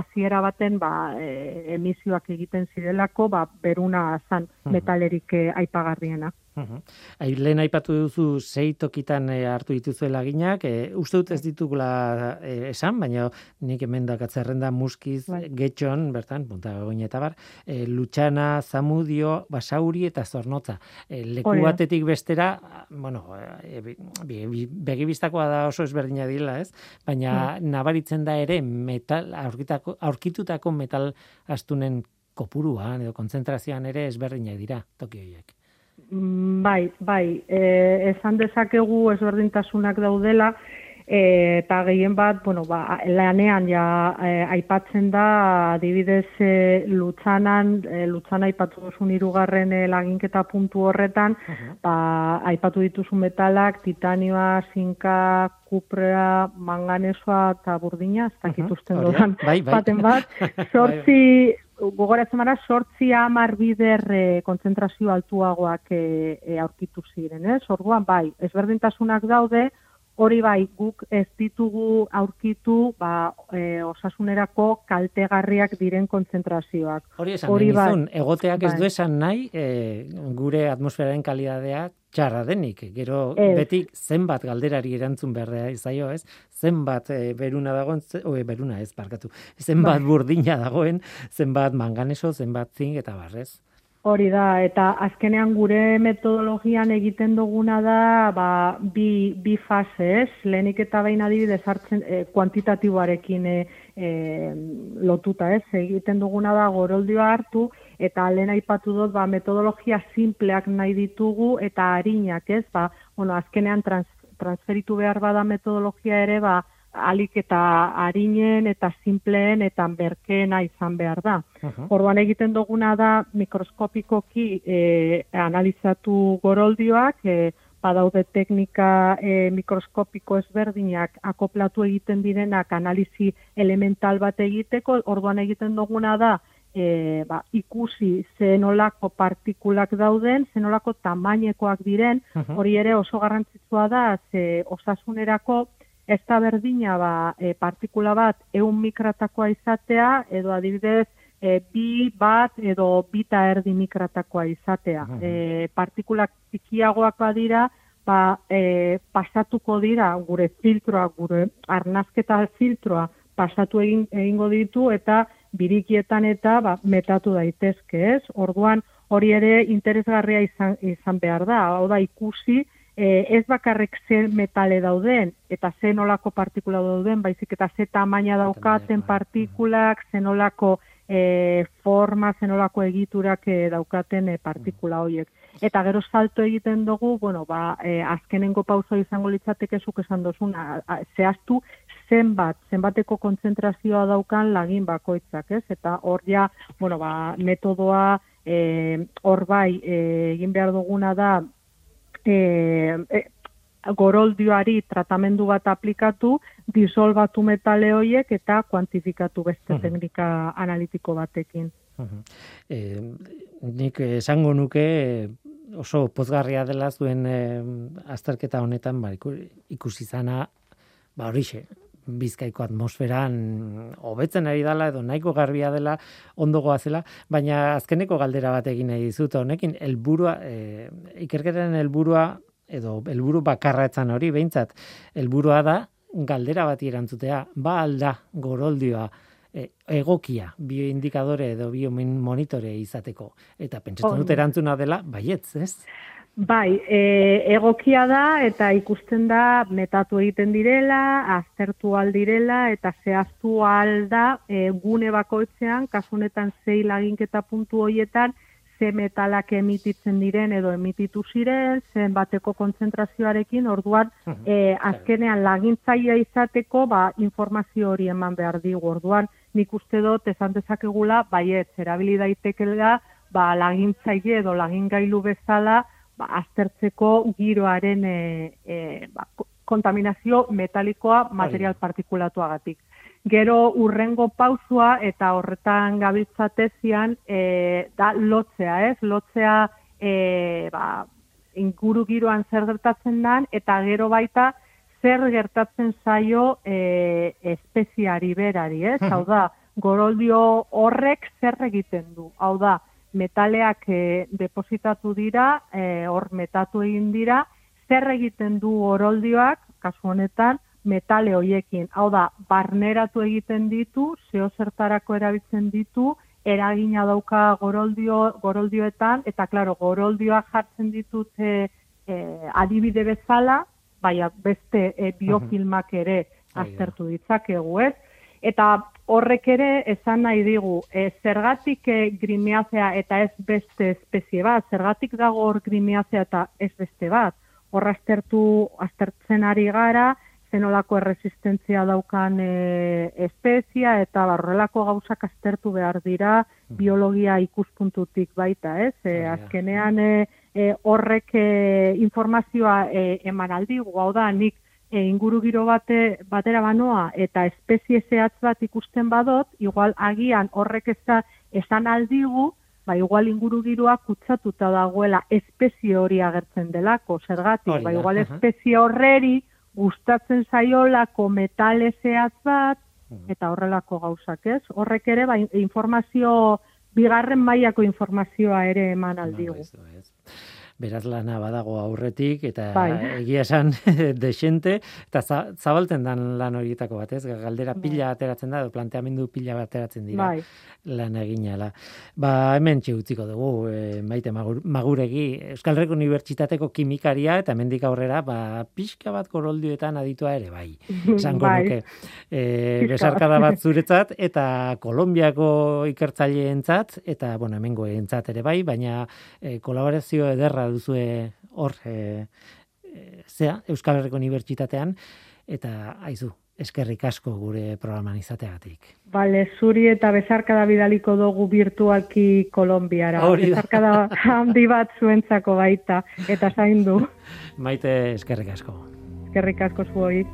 aziera baten ba, e, emisioak egiten zirelako, ba, beruna zan metalerik e, aipagarriena. Ai, lehen aipatu duzu sei tokitan e, hartu dituzuela ginak, e, uste dut ez ditugula e, esan, baina nik hemen dakatzerrenda muskiz, bai. getxon, bertan, punta goine eta bar, e, lutxana, zamudio, basauri eta zornotza. E, leku batetik bestera, bueno, e, begibistakoa da oso ezberdina dila, ez? Baina bai. nabaritzen da ere metal, aurkitutako metal astunen kopuruan edo kontzentrazioan ere ezberdinak dira toki horiek. Mm, bai, bai, e, esan dezakegu ezberdintasunak daudela, e, eta gehien bat, bueno, ba, lanean ja e, aipatzen da, adibidez e, lutzanan, e, lutzana aipatu duzun irugarren e, laginketa puntu horretan, ba, aipatu dituzu metalak, titanioa, zinka, kuprea, manganesoa eta burdina, ez dakituzten uh -huh. bai, bai. baten bat, sortzi, gogoratzen mara, sortzi amar bider e, kontzentrazio altuagoak e, e, aurkitu ziren, ez? Orduan, bai, ezberdintasunak daude, hori bai guk ez ditugu aurkitu ba, e, osasunerako kaltegarriak diren kontzentrazioak. Hori esan, hori bai, egoteak ez bai. du esan nahi e, gure atmosferaren kalidadea txarra denik. Gero betik zenbat galderari erantzun behar izaio ez, zenbat e, beruna dagoen, oe, beruna ez parkatu, zenbat bai. burdina dagoen, zenbat manganeso, zenbat zink eta barrez. Hori da, eta azkenean gure metodologian egiten duguna da ba, bi, bi fase, ez? Lehenik eta behin adibidez hartzen e, kuantitatiboarekin e, e, lotuta, ez? Egiten duguna da goroldioa hartu, eta lehen aipatu dut, ba, metodologia simpleak nahi ditugu, eta harinak, ez? Ba, bueno, azkenean trans, transferitu behar bada metodologia ere, ba, alik eta harinen eta simpleen eta berkeena izan behar da. Orduan egiten duguna da mikroskopikoki e, analizatu goroldioak, e, badaude teknika e, mikroskopiko ezberdinak akoplatu egiten direnak analizi elemental bat egiteko, orduan egiten duguna da e, ba, ikusi zenolako partikulak dauden, zenolako tamainekoak diren, hori ere oso garrantzitsua da, ze osasunerako ez da berdina ba, e, partikula bat eun mikratakoa izatea, edo adibidez e, bi bat edo bita erdi mikratakoa izatea. E, partikulak txikiagoak badira, ba, e, pasatuko dira gure filtroa, gure arnazketa filtroa pasatu egin, egingo ditu eta birikietan eta ba, metatu daitezke ez. Orduan hori ere interesgarria izan, izan behar da, hau da ikusi, e, ez bakarrek ze metale dauden eta ze nolako partikula dauden, baizik eta ze tamaina daukaten partikulak, ze nolako e, forma, ze nolako egiturak e, daukaten e, partikula horiek. Eta gero salto egiten dugu, bueno, ba, e, azkenengo pauso izango litzateke zuk esan dozun, zehaztu zenbat, zenbateko kontzentrazioa daukan lagin bakoitzak, ez? Eta hor ja, bueno, ba, metodoa e, hor bai e, egin behar duguna da e, e, goroldioari tratamendu bat aplikatu, disolbatu metale hoiek eta kuantifikatu beste teknika analitiko batekin. E, nik esango nuke oso pozgarria dela zuen e, azterketa honetan ba, ikusi zana ba horixe bizkaiko atmosferan hobetzen ari dela edo nahiko garbia dela ondogoa zela, baina azkeneko galdera bat egin nahi dizut honekin helburua e, ikerketaren helburua edo helburu bakarra etzan hori beintzat helburua da galdera bat erantzutea ba alda goroldioa e, egokia bioindikadore edo biomonitore izateko. Eta pentsatzen dut erantzuna dela baietz ez Bai, e, egokia da eta ikusten da metatu egiten direla, aztertu aldirela eta zehaztu alda e, gune bakoitzean, kasunetan zei laginketa puntu hoietan, ze metalak emititzen diren edo emititu ziren, zen bateko kontzentrazioarekin, orduan e, azkenean lagintzaia izateko ba, informazio hori eman behar digu, orduan nik uste dut esan dezakegula, baiet, erabili daitekela, ba, lagintzaile edo lagingailu bezala, ba, aztertzeko giroaren e, e, ba, kontaminazio metalikoa material partikulatuagatik. Gero urrengo pausua eta horretan gabiltzatezian e, da lotzea, ez? Lotzea e, ba, inguru giroan zer gertatzen dan eta gero baita zer gertatzen zaio e, espeziari berari, ez? Hau da, goroldio horrek zer egiten du. Hau da, metaleak e, depositatu dira, e, hor metatu egin dira, zer egiten du oroldioak, kasu honetan, metale hoiekin. Hau da, barneratu egiten ditu, zeo zertarako erabiltzen ditu, eragina dauka goroldio, goroldioetan, eta klaro, goroldioak jartzen ditut e, adibide bezala, baina beste e, biofilmak ere aztertu ditzakegu, ez? Eta horrek ere esan nahi digu, e, zergatik e, grimiazea eta ez beste espezie bat, zergatik dago hor grimiazea eta ez beste bat, hor aztertu, aztertzen ari gara, zenolako erresistentzia daukan e, espezia eta barrelako gauzak aztertu behar dira mm. biologia ikuspuntutik baita, ez? E, azkenean e, e, horrek e, informazioa e, eman aldigu, hau da, nik e, inguru giro bate, batera banoa eta espezie zehatz bat ikusten badot, igual agian horrek ez da esan aldigu, ba igual inguru giroa kutsatuta dagoela espezie hori agertzen delako, zergatik, ba igual espezie horreri gustatzen zaiolako metale zehatz bat, eta horrelako gauzak, ez? Horrek ere, ba, informazio, bigarren mailako informazioa ere eman aldigu. No, beraz lana badago aurretik eta bai. egia esan desente eta zabalten dan lan horietako bat, ez? Galdera bai. pila ateratzen da edo planteamendu pila ateratzen dira. Bai. Lan eginala. Ba, hemen utziko dugu e, Maite Maguregi Euskal Herriko Unibertsitateko kimikaria eta hemendik aurrera ba pixka bat koroldioetan aditua ere bai. Esango bai. nuke. Eh, besarkada bat zuretzat eta Kolonbiako ikertzaileentzat eta bueno, hemengoentzat ere bai, baina e, kolaborazio ederra duzue hor e, zea Euskal Herriko Unibertsitatean eta aizu eskerrik asko gure programan izateagatik. Bale, zuri eta bezarkada bidaliko dugu virtualki Kolombiara. Bezarkada handi bat zuentzako baita eta zaindu. Maite eskerrik asko. Eskerrik asko zuoi.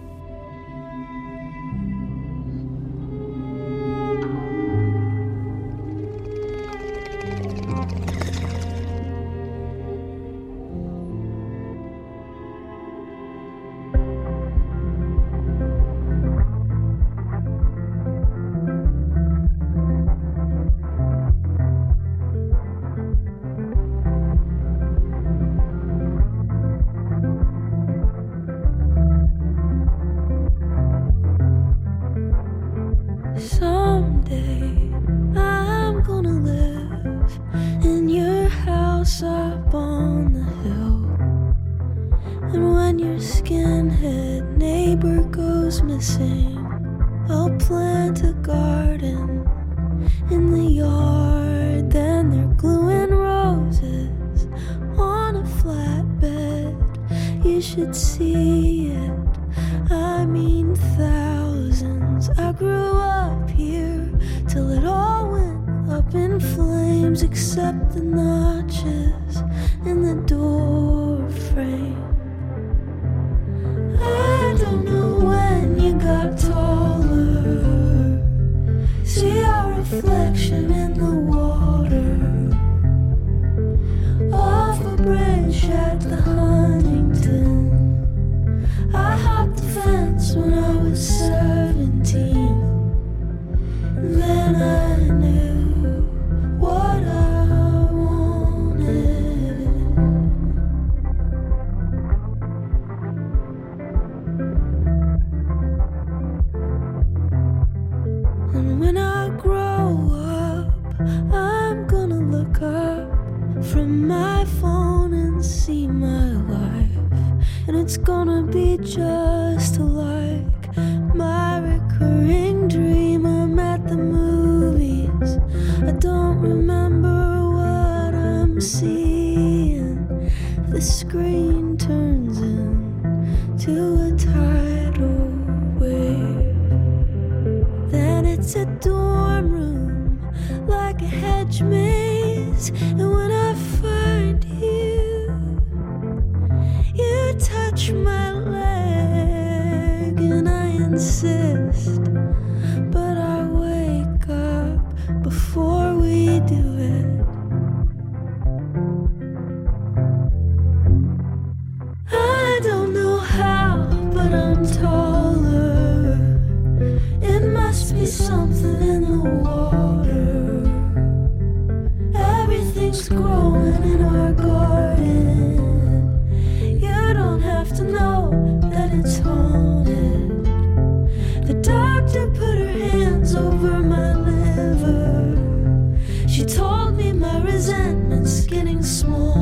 small.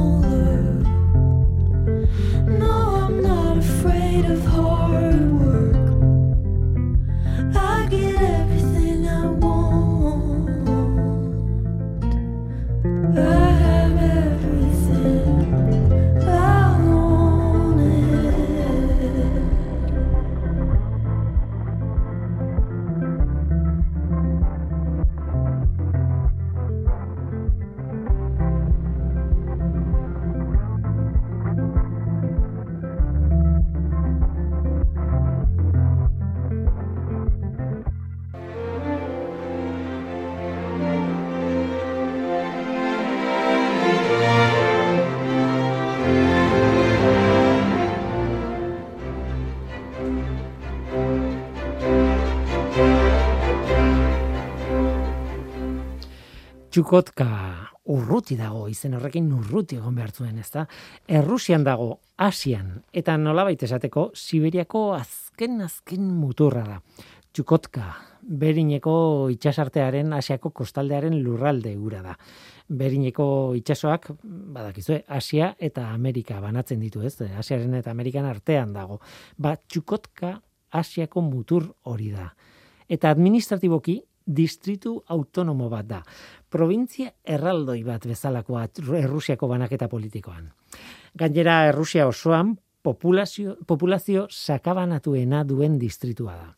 Txukotka urruti dago, izen horrekin urruti egon behar zuen, ezta? Errusian dago, Asian, eta nolabait esateko, Siberiako azken azken muturra da. Txukotka, berineko itxasartearen, Asiako kostaldearen lurralde gura da. Berineko itxasoak, badakizue, Asia eta Amerika banatzen ditu, ez? Asiaren eta Amerikan artean dago. Ba, Txukotka Asiako mutur hori da. Eta administratiboki, distritu autonomo bat da. Provintzia erraldoi bat bezalakoa Errusiako banaketa politikoan. Gainera Errusia osoan populazio, populazio sakabanatuena duen distritua da.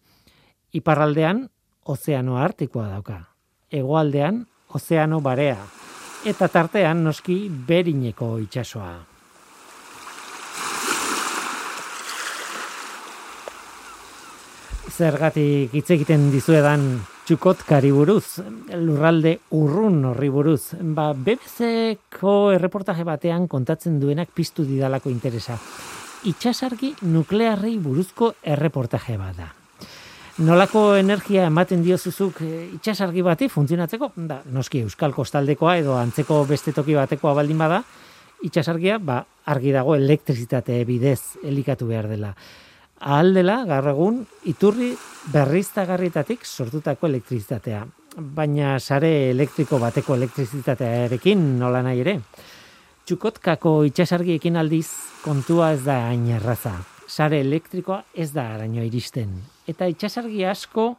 Iparraldean, ozeano artikoa dauka. Hegoaldean, ozeano barea. Eta tartean, noski, berineko itsasoa. Zergatik hitz egiten dizuedan txukotkari buruz, lurralde urrun horri buruz. Ba, BBC-ko erreportaje batean kontatzen duenak piztu didalako interesa. Itxasargi nuklearrei buruzko erreportaje bat da. Nolako energia ematen diozuzuk e, itxasargi bati funtzionatzeko? Da, noski Euskal Kostaldekoa edo antzeko beste toki batekoa baldin bada, itxasargia ba, argi dago elektrizitate bidez elikatu behar dela ahaldela gaur egun iturri berriztagarritatik sortutako elektrizitatea. Baina sare elektriko bateko elektrizitatearekin nola nahi ere. Txukotkako itxasargiekin aldiz kontua ez da hain erraza. Sare elektrikoa ez da araño iristen. Eta itxasargi asko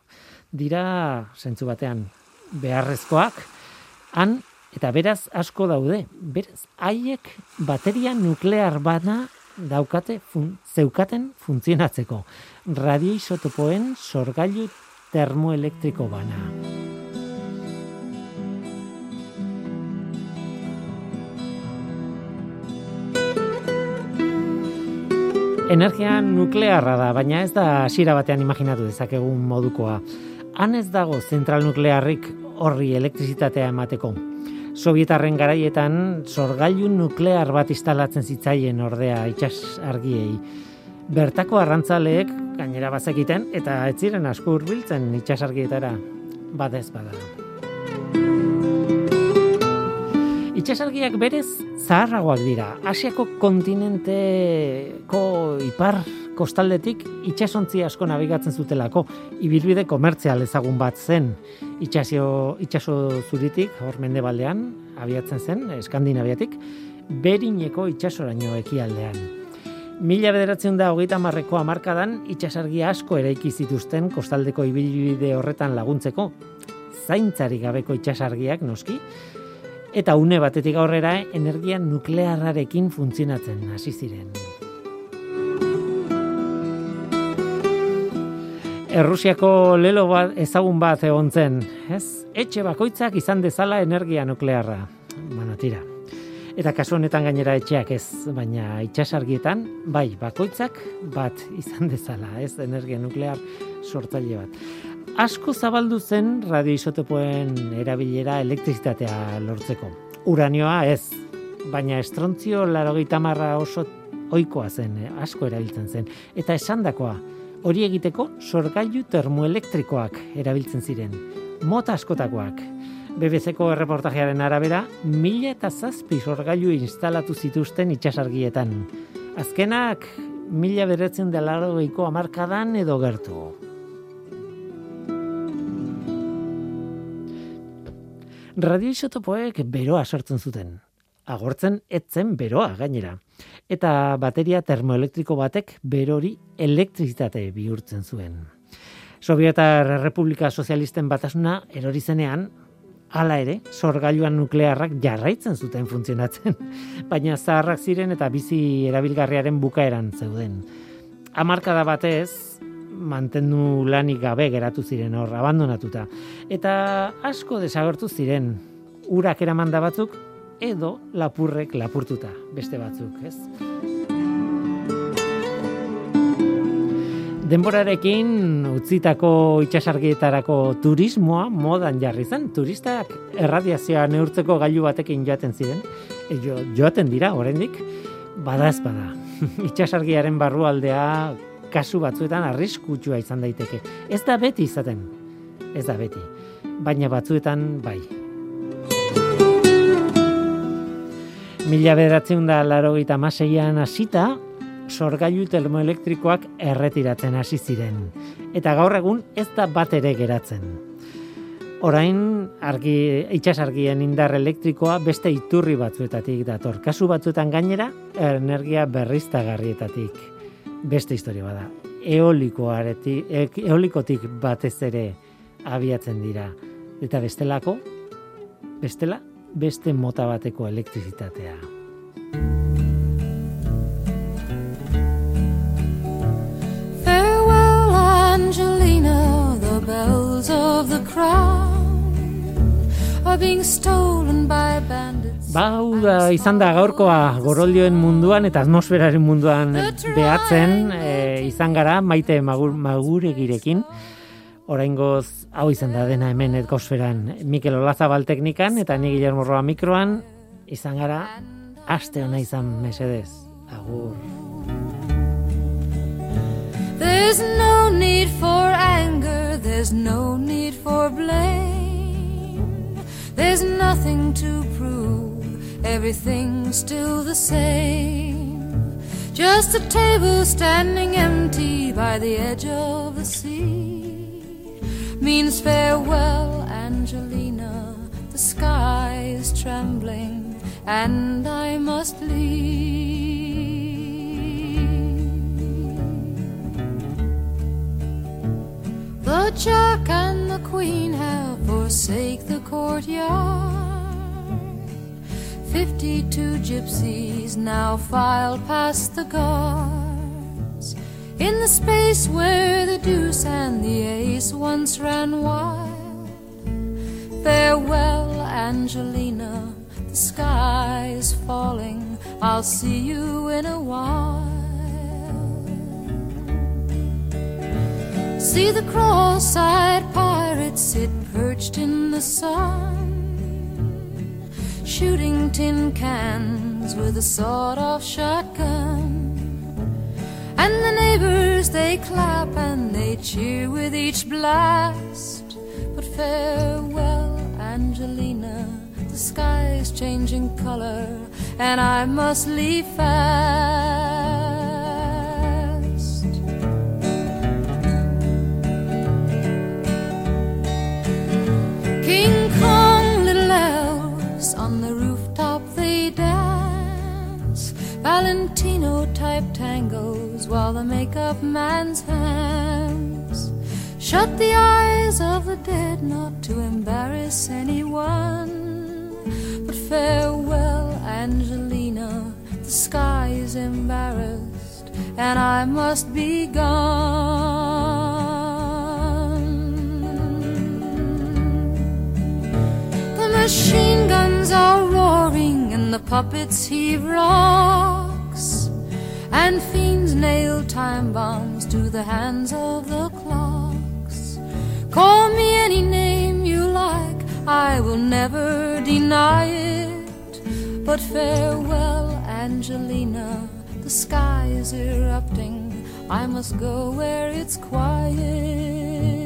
dira zentzu batean beharrezkoak, han eta beraz asko daude. Beraz, haiek bateria nuklear bana daukate fun, zeukaten funtzionatzeko. Radioisotopoen sorgailu termoelektriko bana. Energia nuklearra da, baina ez da hasiera batean imaginatu dezakegun modukoa. Han ez dago zentral nuklearrik horri elektrizitatea emateko. Sovietarren garaietan sorgailu nuklear bat instalatzen zitzaien ordea itsas argiei. Bertako arrantzaleek gainera bazekiten eta ez ziren asko hurbiltzen itsasargietara badez bada. Itsasargiak berez zaharragoak dira. Asiako kontinenteko ipar kostaldetik itsasontzi asko nabigatzen zutelako ibilbide komertzial ezagun bat zen itsasio itsaso zuritik hor mendebaldean abiatzen zen eskandinaviatik berineko itsasoraino ekialdean Mila bederatzen da hogeita marreko amarkadan itxasargi asko eraiki zituzten kostaldeko ibilbide horretan laguntzeko. Zaintzari gabeko itxasargiak noski, eta une batetik aurrera energia nuklearrarekin funtzionatzen hasi ziren. Errusiako lelo bat ezagun bat egon zen, ez? Etxe bakoitzak izan dezala energia nuklearra. Bueno, tira. Eta kasu honetan gainera etxeak ez, baina itxasargietan, bai, bakoitzak bat izan dezala, ez? Energia nuklear sortzaile bat. Asko zabaldu zen radioisotopoen erabilera elektrizitatea lortzeko. Uranioa ez, baina estrontzio larogeita marra oso oikoa zen, eh? asko erabiltzen zen. Eta esandakoa, hori egiteko sorgailu termoelektrikoak erabiltzen ziren. Mota askotakoak. BBC-ko erreportajearen arabera, mila eta zazpi sorgailu instalatu zituzten itxasargietan. Azkenak, mila beretzen dela eiko amarkadan edo gertu. Radioisotopoek beroa sortzen zuten. Agortzen etzen beroa gainera eta bateria termoelektriko batek berori elektrizitate bihurtzen zuen. Sovietar Republika Sozialisten batasuna erori zenean, hala ere, sorgailuan nuklearrak jarraitzen zuten funtzionatzen, baina zaharrak ziren eta bizi erabilgarriaren bukaeran zeuden. Hamarkada batez, mantendu lanik gabe geratu ziren hor, abandonatuta. Eta asko desagertu ziren, urak eramanda batzuk, edo lapurrek lapurtuta beste batzuk, ez? Denborarekin utzitako itxasargietarako turismoa modan jarri zen. Turistak erradiazioa neurtzeko gailu batekin joaten ziren. E, jo, joaten dira, oraindik bada ez bada. Itxasargiaren barrualdea kasu batzuetan arriskutsua izan daiteke. Ez da beti izaten. Ez da beti. Baina batzuetan bai. Mila bederatzen da laro gita maseian hasita, sorgailu termoelektrikoak erretiratzen hasi ziren. Eta gaur egun ez da bat ere geratzen. Orain argi, itxas argien indar elektrikoa beste iturri batzuetatik dator. Kasu batzuetan gainera, energia berriztagarrietatik. Beste historia bada. Eolikoaretik, eolikotik batez ere abiatzen dira. Eta bestelako, bestela, beste mota bateko elektrizitatea. Farewell, Angelina, the bells of the crown are being stolen by bandits. Bau da izan da gaurkoa goroldioen munduan eta atmosferaren munduan behatzen e, izan gara maite magur, maguregirekin. Oraingoz hau izan da dena hemen etkosferan Mikel Olazabal teknikan eta ni Guillermo Roa mikroan izan gara aste ona izan mesedez. Agur. There's no need for anger, there's no need for blame. There's nothing to prove, everything's still the same. Just a table standing empty by the edge of the sea means farewell, Angelina. The sky is trembling, and I must leave. The Jack and the Queen have forsake the courtyard. Fifty-two gypsies now file past the guards in the space where the deuce and the ace once ran wild. Farewell, Angelina. The sky is falling. I'll see you in a while. See the cross-eyed pirates sit perched in the sun, shooting tin cans with a sawed-off shotgun. And the neighbors they clap and they cheer with each blast. But farewell, Angelina, the sky's changing color, and I must leave fast. King Kong, little elves on the rooftop they dance. Valentino type tangos while the makeup man's hands shut the eyes of the dead not to embarrass anyone. But farewell, Angelina, the sky is embarrassed and I must be gone. The machine guns are roaring and the puppets heave rocks. And fiends nail time bombs to the hands of the clocks. Call me any name you like, I will never deny it. But farewell, Angelina, the sky is erupting. I must go where it's quiet.